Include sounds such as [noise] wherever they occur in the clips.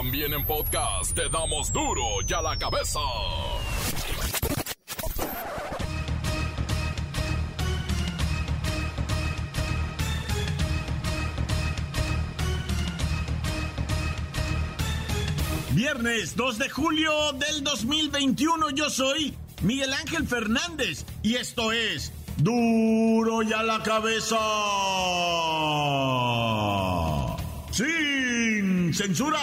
También en podcast te damos duro y a la cabeza. Viernes 2 de julio del 2021 yo soy Miguel Ángel Fernández y esto es duro y a la cabeza. Sin censura.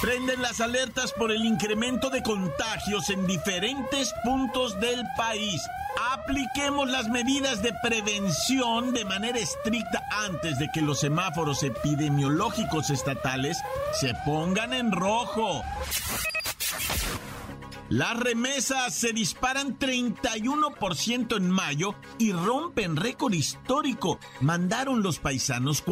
Prenden las alertas por el incremento de contagios en diferentes puntos del país. Apliquemos las medidas de prevención de manera estricta antes de que los semáforos epidemiológicos estatales se pongan en rojo. Las remesas se disparan 31% en mayo y rompen récord histórico. Mandaron los paisanos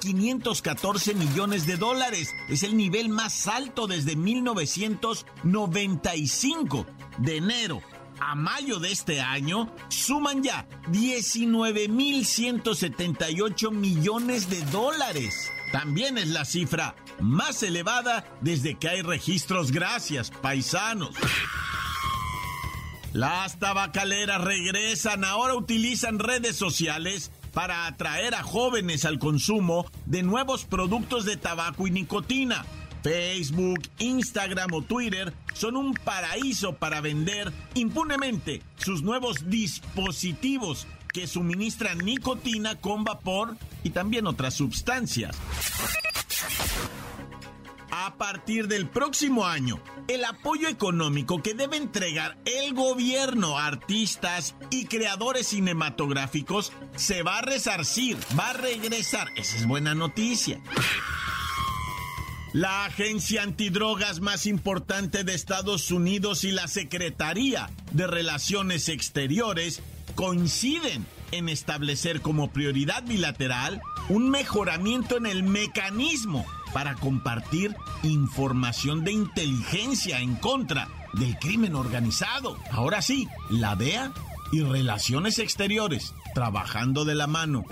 4.514 millones de dólares. Es el nivel más alto desde 1995. De enero a mayo de este año suman ya 19.178 millones de dólares. También es la cifra más elevada desde que hay registros. Gracias, paisanos. Las tabacaleras regresan, ahora utilizan redes sociales para atraer a jóvenes al consumo de nuevos productos de tabaco y nicotina. Facebook, Instagram o Twitter son un paraíso para vender impunemente sus nuevos dispositivos que suministran nicotina con vapor y también otras sustancias. A partir del próximo año, el apoyo económico que debe entregar el gobierno a artistas y creadores cinematográficos se va a resarcir, va a regresar. Esa es buena noticia. La agencia antidrogas más importante de Estados Unidos y la Secretaría de Relaciones Exteriores coinciden en establecer como prioridad bilateral un mejoramiento en el mecanismo para compartir información de inteligencia en contra del crimen organizado. Ahora sí, la DEA y Relaciones Exteriores trabajando de la mano.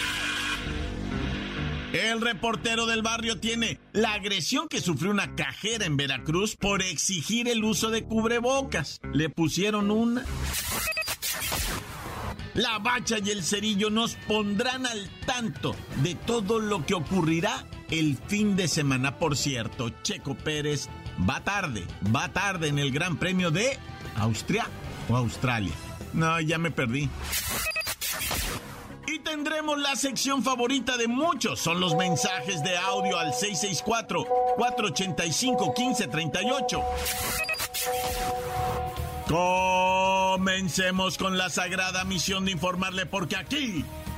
El reportero del barrio tiene la agresión que sufrió una cajera en Veracruz por exigir el uso de cubrebocas. Le pusieron una. La bacha y el cerillo nos pondrán al tanto de todo lo que ocurrirá el fin de semana. Por cierto, Checo Pérez va tarde, va tarde en el Gran Premio de Austria o Australia. No, ya me perdí tendremos la sección favorita de muchos. Son los mensajes de audio al 664-485-1538. Comencemos con la sagrada misión de informarle porque aquí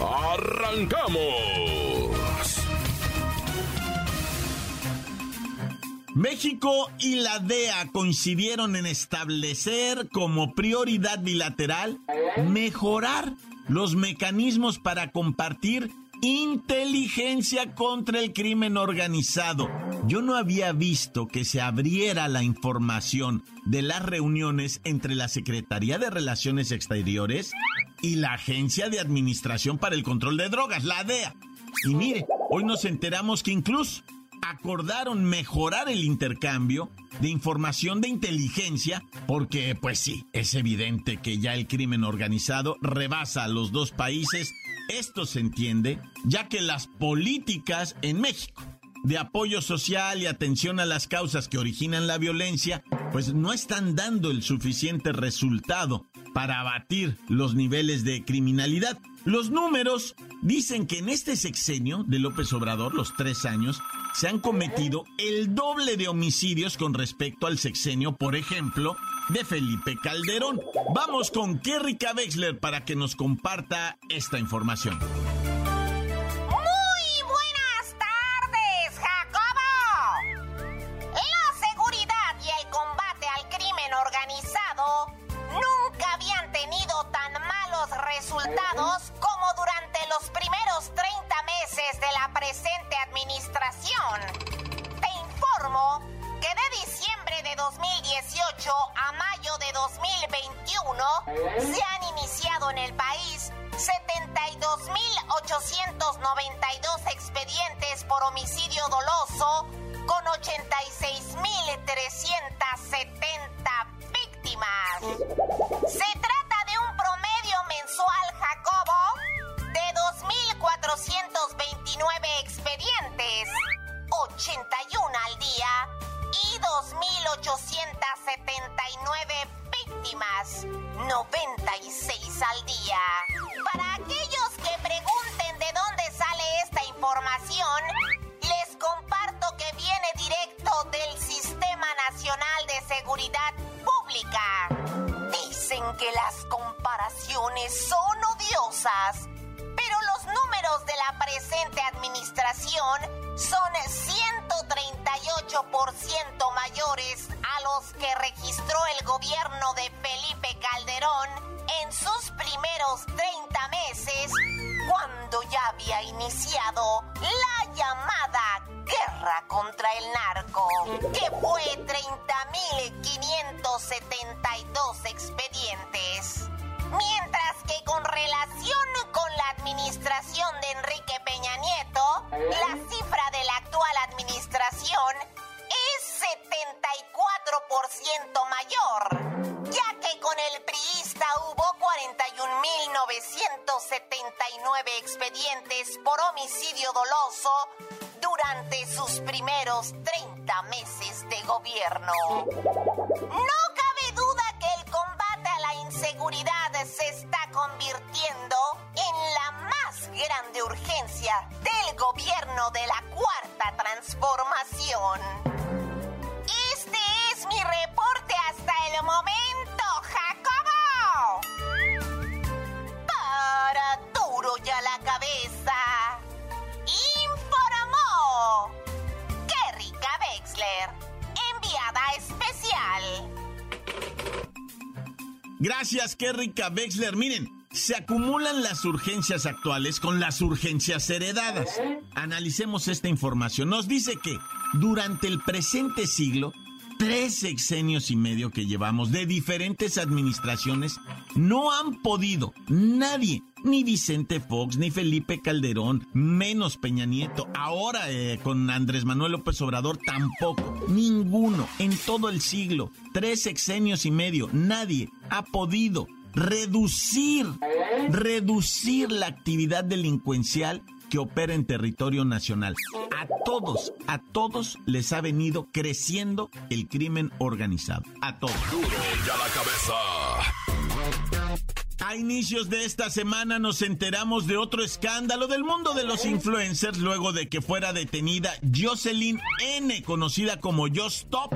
¡Arrancamos! México y la DEA coincidieron en establecer como prioridad bilateral mejorar los mecanismos para compartir inteligencia contra el crimen organizado. Yo no había visto que se abriera la información de las reuniones entre la Secretaría de Relaciones Exteriores y la Agencia de Administración para el Control de Drogas, la DEA. Y mire, hoy nos enteramos que incluso acordaron mejorar el intercambio de información de inteligencia porque, pues sí, es evidente que ya el crimen organizado rebasa a los dos países. Esto se entiende ya que las políticas en México de apoyo social y atención a las causas que originan la violencia, pues no están dando el suficiente resultado para abatir los niveles de criminalidad. Los números dicen que en este sexenio de López Obrador, los tres años, se han cometido el doble de homicidios con respecto al sexenio, por ejemplo, de Felipe Calderón. Vamos con Kerry Wexler para que nos comparta esta información. se han iniciado en el país 72.892 expedientes por homicidio doloso con 86.370 víctimas. Se trata de un promedio mensual, Jacobo, de 2.429 expedientes, 81 al día y 2.879 víctimas, 96 al día. Para aquellos que pregunten de dónde sale esta información, les comparto que viene directo del Sistema Nacional de Seguridad Pública. Dicen que las comparaciones son odiosas, pero los números de la presente administración son 138% mayores a los que registró el gobierno de Felipe Calderón en sus primeros 30 meses, cuando ya había iniciado la llamada guerra contra el narco, que fue 30.572 expedientes. Mientras que con relación con la administración de Enrique Peña Nieto, la cifra de la actual administración es 74% mayor, ya que con el priista hubo 41.979 expedientes por homicidio doloso durante sus primeros 30 meses de gobierno. No cabe duda que el combate a la inseguridad se está convirtiendo en la más grande urgencia del gobierno de la cuarta transformación. Este es mi reporte hasta el momento, Jacobo. Para duro ya la cabeza. Informó Kerrika Wexler, enviada especial. Gracias, qué rica Wexler. Miren, se acumulan las urgencias actuales con las urgencias heredadas. Analicemos esta información. Nos dice que durante el presente siglo, tres sexenios y medio que llevamos de diferentes administraciones, no han podido nadie, ni Vicente Fox, ni Felipe Calderón, menos Peña Nieto, ahora eh, con Andrés Manuel López Obrador tampoco, ninguno en todo el siglo, tres sexenios y medio, nadie ha podido reducir, reducir la actividad delincuencial que opera en territorio nacional. A todos, a todos les ha venido creciendo el crimen organizado. A todos. Duro ya la cabeza. A inicios de esta semana nos enteramos de otro escándalo del mundo de los influencers luego de que fuera detenida Jocelyn N, conocida como Yo Stop.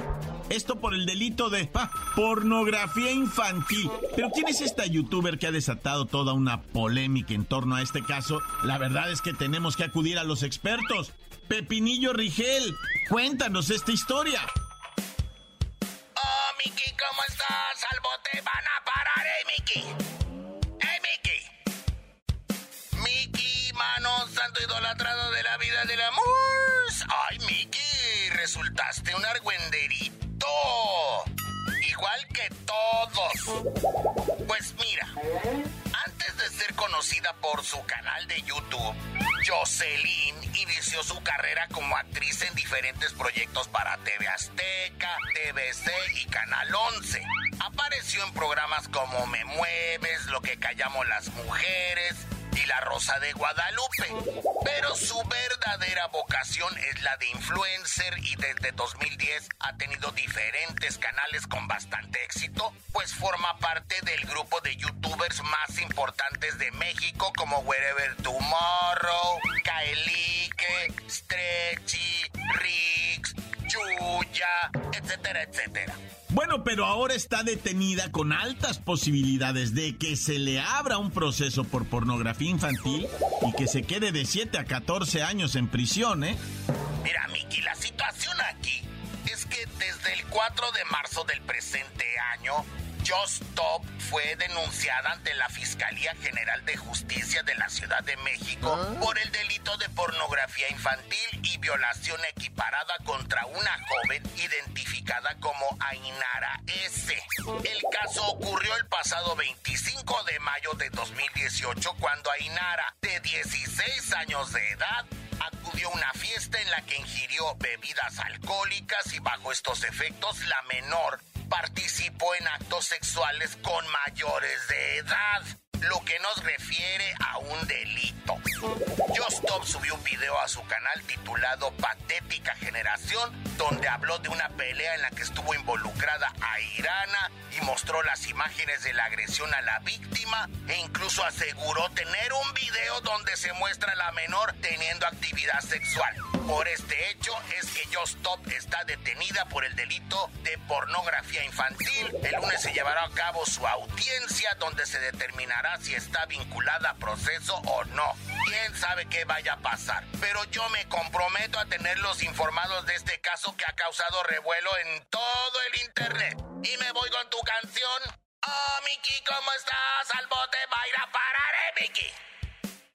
Esto por el delito de ah, pornografía infantil. Pero ¿quién es esta youtuber que ha desatado toda una polémica en torno a este caso? La verdad es que tenemos que acudir a los expertos. Pepinillo Rigel, cuéntanos esta historia. Oh, Miki, ¿cómo estás? Al bote van a parar, eh, Miki. ¡Eh, Miki! Miki, mano santo idolatrado de la vida del amor. Ay, Miki, resultaste un argüenderito. Igual que todos. Pues mira, antes de ser conocida por su canal de YouTube, Jocelyn inició su carrera como actriz en diferentes proyectos para TV Azteca, TVC y Canal 11. Apareció en programas como Me Mueves, Lo que callamos las mujeres y La Rosa de Guadalupe. Pero su verdadera vocación es la de influencer y desde 2010 ha tenido diferentes canales con bastante éxito, pues forma parte del grupo de youtubers más importantes de México como Wherever Tomorrow, Kaelike, Stretchy, Rix, Chuya, etcétera, etcétera. Bueno, pero ahora está detenida con altas posibilidades de que se le abra un proceso por pornografía infantil y que se quede de 7 a 14 años en prisión, ¿eh? Mira, Miki, la situación aquí es que desde el 4 de marzo del presente año, Just Stop fue denunciada ante la Fiscalía General de Justicia de la Ciudad de México ¿Ah? por el delito de pornografía infantil y violación equiparada contra una joven identificada como Ainara S. El caso ocurrió el pasado 25 de mayo de 2018 cuando Ainara, de 16 años de edad, acudió a una fiesta en la que ingirió bebidas alcohólicas y bajo estos efectos la menor participó en actos sexuales con mayores de edad lo que nos refiere a un delito. Justop subió un video a su canal titulado Patética Generación, donde habló de una pelea en la que estuvo involucrada a Irana y mostró las imágenes de la agresión a la víctima e incluso aseguró tener un video donde se muestra a la menor teniendo actividad sexual. Por este hecho es que Justop está detenida por el delito de pornografía infantil. El lunes se llevará a cabo su audiencia donde se determinará si está vinculada a proceso o no. Quién sabe qué vaya a pasar. Pero yo me comprometo a tenerlos informados de este caso que ha causado revuelo en todo el internet. Y me voy con tu canción. Oh, Miki, ¿cómo estás? Al bote va a ir Miki.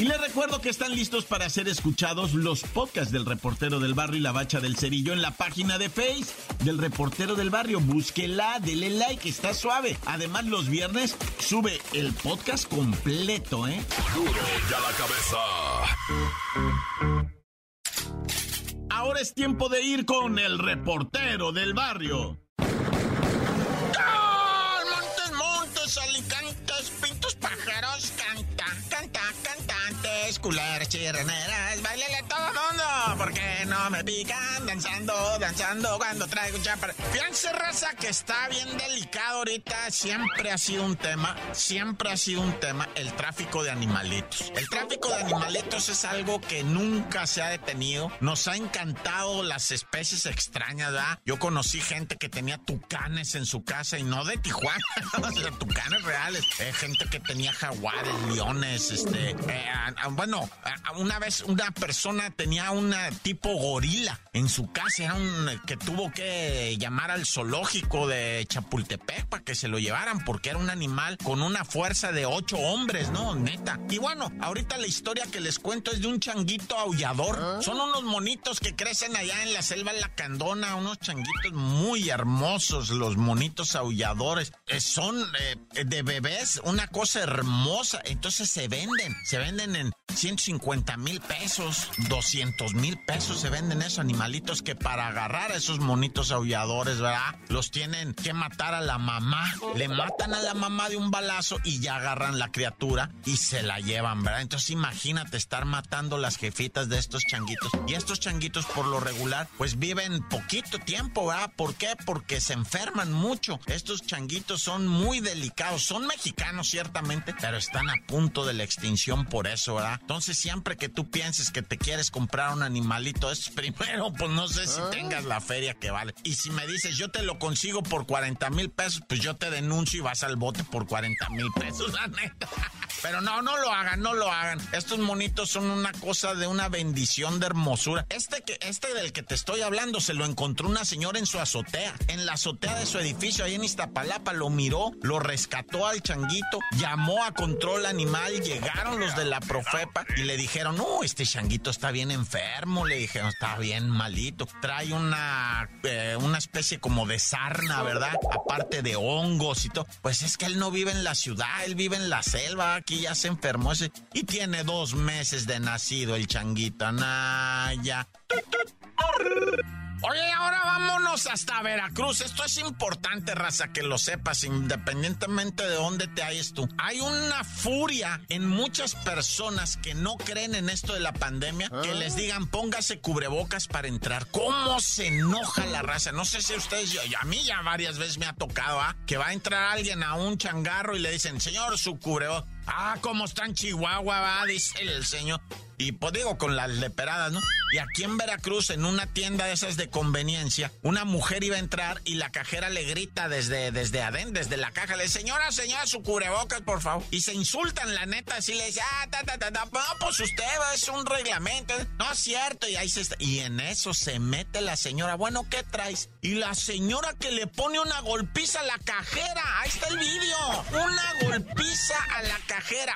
Y les recuerdo que están listos para ser escuchados los podcasts del reportero del barrio y la bacha del cerillo en la página de Face del reportero del barrio. Búsquela, dele like, está suave. Además, los viernes sube el podcast completo, ¿eh? Duro y a la cabeza ahora es tiempo de ir con el reportero del barrio. Cantantes, culeras, chirreneras, bailele todo mundo, porque no me pican danzando, danzando cuando traigo chapar. Fíjense, raza, que está bien delicado ahorita, siempre ha sido un tema, siempre ha sido un tema el tráfico de animalitos. El tráfico de animalitos es algo que nunca se ha detenido, nos ha encantado las especies extrañas, ¿verdad? Yo conocí gente que tenía tucanes en su casa y no de Tijuana, [laughs] o sea, tucanes reales, eh, gente que tenía jaguares, leones, este, eh, bueno, una vez una persona tenía un tipo gorila en su casa, era un que tuvo que llamar al zoológico de Chapultepec para que se lo llevaran porque era un animal con una fuerza de ocho hombres, ¿no? Neta. Y bueno, ahorita la historia que les cuento es de un changuito aullador. ¿Ah? Son unos monitos que crecen allá en la selva La Candona, unos changuitos muy hermosos, los monitos aulladores. Eh, son eh, de bebés, una cosa hermosa. Entonces se venden, se venden en 150 mil pesos, 200 mil pesos se venden esos animalitos que para agarrar a esos monitos aulladores, ¿verdad? Los tienen que matar a la mamá. Le matan a la mamá de un balazo y ya agarran la criatura y se la llevan, ¿verdad? Entonces imagínate estar matando las jefitas de estos changuitos. Y estos changuitos por lo regular pues viven poquito tiempo, ¿verdad? ¿Por qué? Porque se enferman mucho. Estos changuitos son muy delicados. Son mexicanos ciertamente, pero están a punto de la extinción por eso, ¿verdad? Entonces, siempre que tú pienses que te quieres comprar un animalito, es primero, pues no sé si ah. tengas la feria que vale. Y si me dices, yo te lo consigo por 40 mil pesos, pues yo te denuncio y vas al bote por 40 mil pesos, [laughs] la neta. Pero no, no lo hagan, no lo hagan. Estos monitos son una cosa de una bendición de hermosura. Este que, este del que te estoy hablando, se lo encontró una señora en su azotea, en la azotea de su edificio ahí en Iztapalapa, lo miró, lo rescató al changuito, llamó a control animal, llegaron los de la Y le dijeron, no, este changuito está bien enfermo, le dijeron, está bien malito, trae una, eh, una especie como de sarna, ¿verdad? Aparte de hongos y todo. Pues es que él no vive en la ciudad, él vive en la selva, aquí ya se enfermó ese, y tiene dos meses de nacido el changuito, Naya. Oye, ahora vámonos hasta Veracruz. Esto es importante, raza, que lo sepas, independientemente de dónde te halles tú. Hay una furia en muchas personas que no creen en esto de la pandemia, que les digan póngase cubrebocas para entrar. ¿Cómo se enoja la raza? No sé si ustedes, yo, a mí ya varias veces me ha tocado, ¿ah? Que va a entrar alguien a un changarro y le dicen, señor, su cubrebocas Ah, ¿cómo está en Chihuahua, va? Dice el señor. Y pues digo, con las leperadas, ¿no? Y aquí en Veracruz, en una tienda de esas de conveniencia, una mujer iba a entrar y la cajera le grita desde, desde adentro, desde la caja, le dice, señora, señora, su cubrebocas, por favor. Y se insultan, la neta, así le dice, ah, ta, ta, ta, ta, no, pues usted es un reglamento. No es cierto, y ahí se está. Y en eso se mete la señora, bueno, ¿qué traes? Y la señora que le pone una golpiza a la cajera, ahí está el vídeo, una golpiza a la cajera.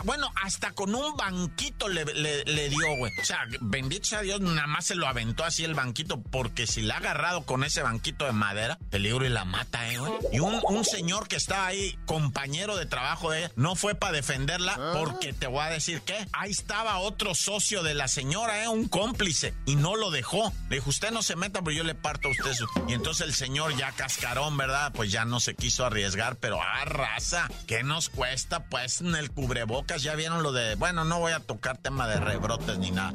Bueno, hasta con un banquito le, le, le o sea, bendito sea Dios, nada más se lo aventó así el banquito, porque si la ha agarrado con ese banquito de madera, peligro y la mata, ¿eh, güey? Y un, un, señor que estaba ahí, compañero de trabajo de ella, no fue para defenderla, ah. porque te voy a decir que ahí estaba otro socio de la señora, ¿eh? Un cómplice, y no lo dejó. Le dijo, usted no se meta, pero yo le parto a usted eso. Y entonces el señor ya cascarón, ¿verdad? Pues ya no se quiso arriesgar, pero ah, raza, ¿qué nos cuesta? Pues en el cubrebocas, ya vieron lo de, bueno, no voy a tocar tema de rebrote ni nada.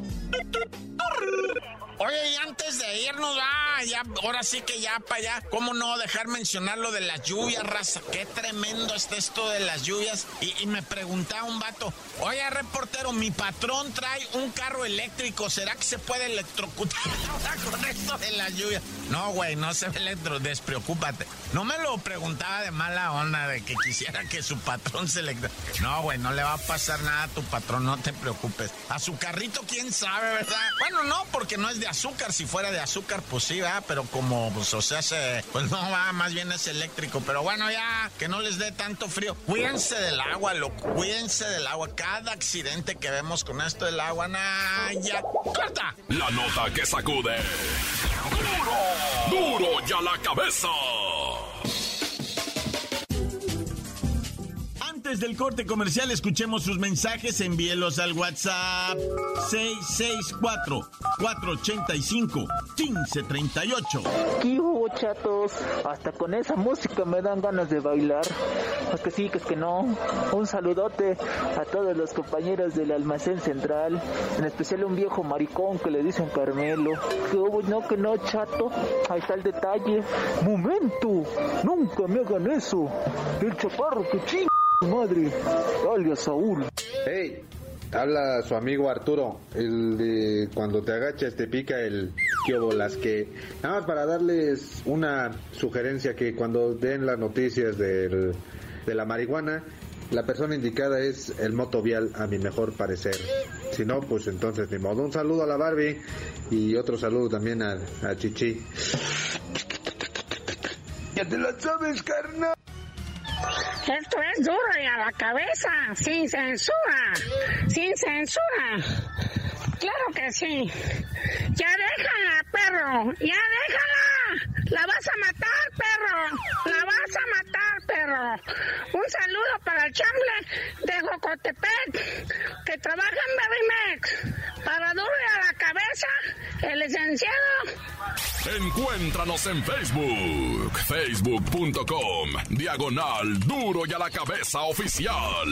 Oye, y antes de irnos, ah, ya, ahora sí que ya para allá, ¿cómo no dejar mencionar lo de las lluvias, raza? Qué tremendo está esto de las lluvias. Y, me preguntaba un vato, oye, reportero, mi patrón trae un carro eléctrico, ¿será que se puede electrocutar [laughs] con de las lluvias? No, güey, no se electro, despreocúpate. No me lo preguntaba de mala onda, de que quisiera que su patrón se electro... No, güey, no le va a pasar nada a tu patrón, no te preocupes. A su carrito, quién sabe, ¿verdad? Bueno, no, porque no es de azúcar. Si fuera de azúcar, pues sí, va, pero como, pues, o sea, se, pues no va, más bien es eléctrico. Pero bueno, ya, que no les dé tanto frío. Cuídense del agua, loco, cuídense del agua. Cada accidente que vemos con esto del agua, nah, ya, corta. La nota que sacude. ¡Duro! ¡Duro ya la cabeza! Antes del corte comercial, escuchemos sus mensajes, envíelos al WhatsApp 664-485-1538. ¿Qué hubo, chatos? Hasta con esa música me dan ganas de bailar. Es que sí, que es que no. Un saludote a todos los compañeros del almacén central, en especial un viejo maricón que le dicen Carmelo. ¿Qué hubo? No, que no, chato. Ahí está el detalle. ¡Momento! ¡Nunca me hagan eso! El chaparro que chinga madre, alias Saúl. Hey, habla su amigo Arturo, el de cuando te agachas te pica el las que nada más para darles una sugerencia que cuando den las noticias de la marihuana la persona indicada es el motovial a mi mejor parecer. Si no, pues entonces ni modo. Un saludo a la Barbie y otro saludo también a, a Chichi. Ya te lo sabes, carnal. Esto es duro y a la cabeza, sin censura, sin censura. Claro que sí. Ya déjala, perro, ya déjala. La vas a matar, perro. La vas a matar, perro. Un saludo para el chamble de Jocotepec que trabaja en Berrimex. Para duro y a la cabeza, el licenciado. Encuéntranos en Facebook, facebook.com, diagonal duro y a la cabeza oficial.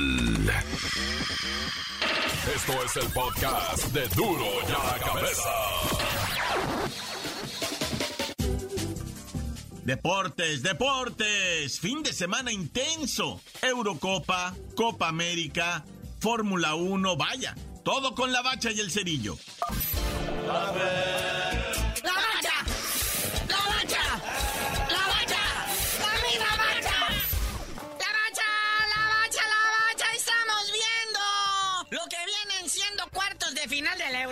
Esto es el podcast de duro y a la cabeza. Deportes, deportes, fin de semana intenso. Eurocopa, Copa América, Fórmula 1, vaya, todo con la bacha y el cerillo.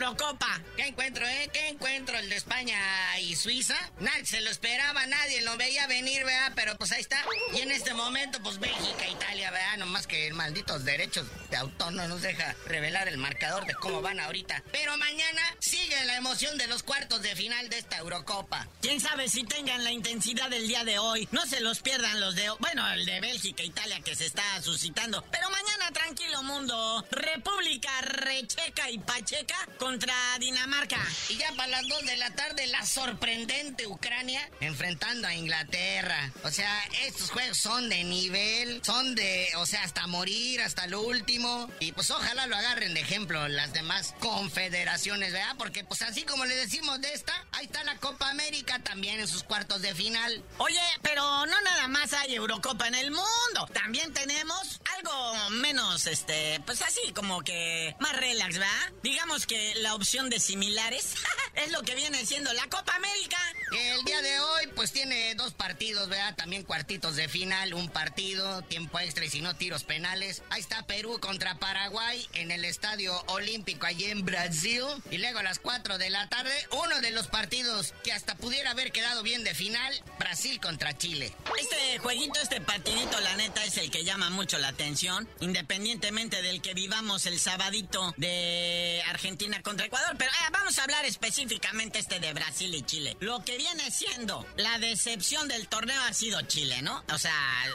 Eurocopa. ¿Qué encuentro, eh? ¿Qué encuentro el de España y Suiza? Nadie se lo esperaba, nadie lo veía venir, ¿verdad? Pero pues ahí está. Y en este momento, pues Bélgica, Italia, ¿verdad? Nomás que malditos derechos de autor no nos deja revelar el marcador de cómo van ahorita. Pero mañana sigue la emoción de los cuartos de final de esta Eurocopa. Quién sabe si tengan la intensidad del día de hoy. No se los pierdan los de. Bueno, el de Bélgica, Italia que se está suscitando. Pero mañana, tranquilo mundo. República Recheca y Pacheca contra Dinamarca. Y ya para las 2 de la tarde, la sorprendente Ucrania enfrentando a Inglaterra. O sea, estos juegos son de nivel, son de, o sea, hasta morir, hasta lo último. Y pues ojalá lo agarren de ejemplo las demás confederaciones, ¿verdad? Porque pues así como le decimos de esta, ahí está la Copa América también en sus cuartos de final. Oye, pero no nada más hay Eurocopa en el mundo. También tenemos algo menos este, pues así como que más relax, ¿va? Digamos que la opción de similares [laughs] es lo que viene siendo la Copa América. El día de hoy, pues tiene dos partidos, ¿verdad? También cuartitos de final, un partido, tiempo extra y si no, tiros penales. Ahí está Perú contra Paraguay en el Estadio Olímpico allí en Brasil. Y luego a las 4 de la tarde, uno de los partidos que hasta pudiera haber quedado bien de final, Brasil contra Chile. Este jueguito, este partidito, la neta, es el que llama mucho la atención, independientemente del que vivamos el sabadito de Argentina contra Ecuador. Pero eh, vamos a hablar específicamente este de Brasil y Chile. Lo que viene siendo la decepción del torneo ha sido Chile, ¿no? O sea,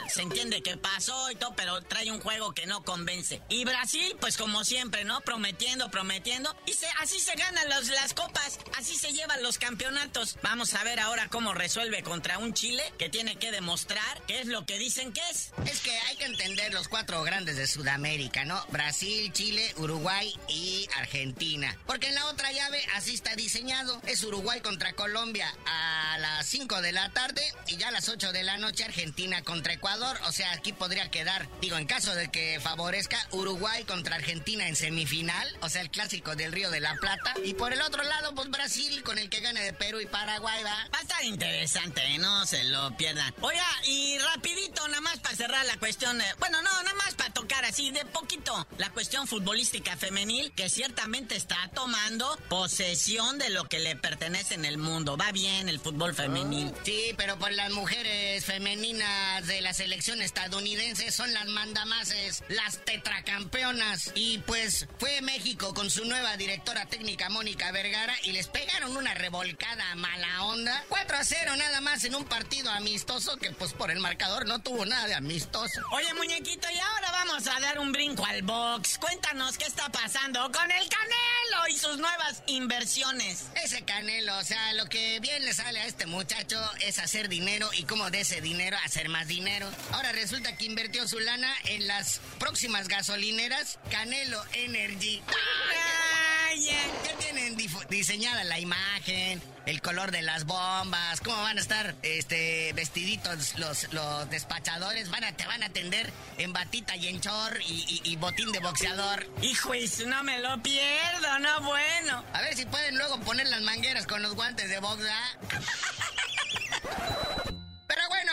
se entiende que pasó y todo, pero trae un juego que no convence. Y Brasil, pues como siempre, ¿no? Prometiendo, prometiendo. Y se, así se ganan las copas, así se llevan los campeonatos. Vamos a ver ahora cómo resuelve contra un Chile que tiene que demostrar qué es lo que dicen que es. Es que hay que entender los cuatro grandes de Sudamérica, ¿no? Brasil, Chile, Uruguay y Argentina. Porque en la otra llave así está diseñado. Es Uruguay contra Colombia a las 5 de la tarde y ya a las 8 de la noche Argentina contra Ecuador. O sea, aquí podría quedar, digo, en caso de que favorezca Uruguay contra Argentina en semifinal, o sea, el clásico del Río de la Plata. Y por el otro lado, pues Brasil con el que gane de Perú y Paraguay, va. Va a estar interesante, ¿eh? no se lo pierdan. Oiga, y rapidito, nada más para cerrar la cuestión, eh, bueno, no, nada más para tocar así de poquito la cuestión futbolística femenil que ciertamente está tomando posesión de lo que le pertenece en el mundo. Va bien el fútbol femenil. Sí, pero por las mujeres femeninas de la selección estadounidense son las mandamases, las tetracampeonas. Y pues fue México con su nueva directora técnica Mónica Vergara y les pegaron una revolcada mala onda. 4 a 0 nada más en un partido amistoso que pues por el marcador no tuvo nada de amistoso. Oye muñequito, y ahora vamos a dar un brinco al box. Cuéntanos qué está pasando con el Canelo y sus nuevas inversiones. Ese Canelo, o sea, lo que bien le sale a este muchacho es hacer dinero y como de ese dinero hacer más dinero. Ahora resulta que invirtió su lana en las próximas gasolineras Canelo Energy. Ya tienen diseñada la imagen, el color de las bombas, cómo van a estar este vestiditos los, los despachadores, van a, te van a atender en batita y en chor y, botín de boxeador. Hijo, no me lo pierdo, no bueno. A ver si pueden luego poner las mangueras con los guantes de box, [laughs]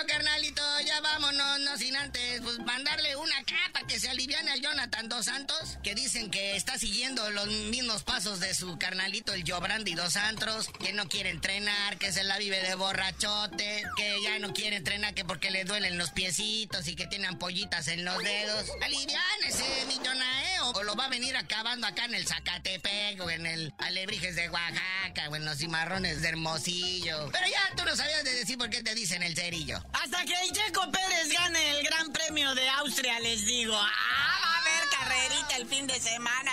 carnalito, ya vámonos, no sin antes, pues mandarle una capa que se aliviane al Jonathan Dos Santos, que dicen que está siguiendo los mismos pasos de su carnalito, el Jobrandi Dos Santos, que no quiere entrenar, que se la vive de borrachote, que ya no quiere entrenar que porque le duelen los piecitos y que tiene ampollitas en los dedos. Aliviánese, mi Jonae, o, lo va a venir acabando acá en el Zacatepec, o en el Alebrijes de Oaxaca, o en los cimarrones de Hermosillo. Pero ya tú no sabías de decir por qué te dicen el cerillo. Hasta que Checo Pérez gane el Gran Premio de Austria, les digo. Ah, va a haber carrerita el fin de semana.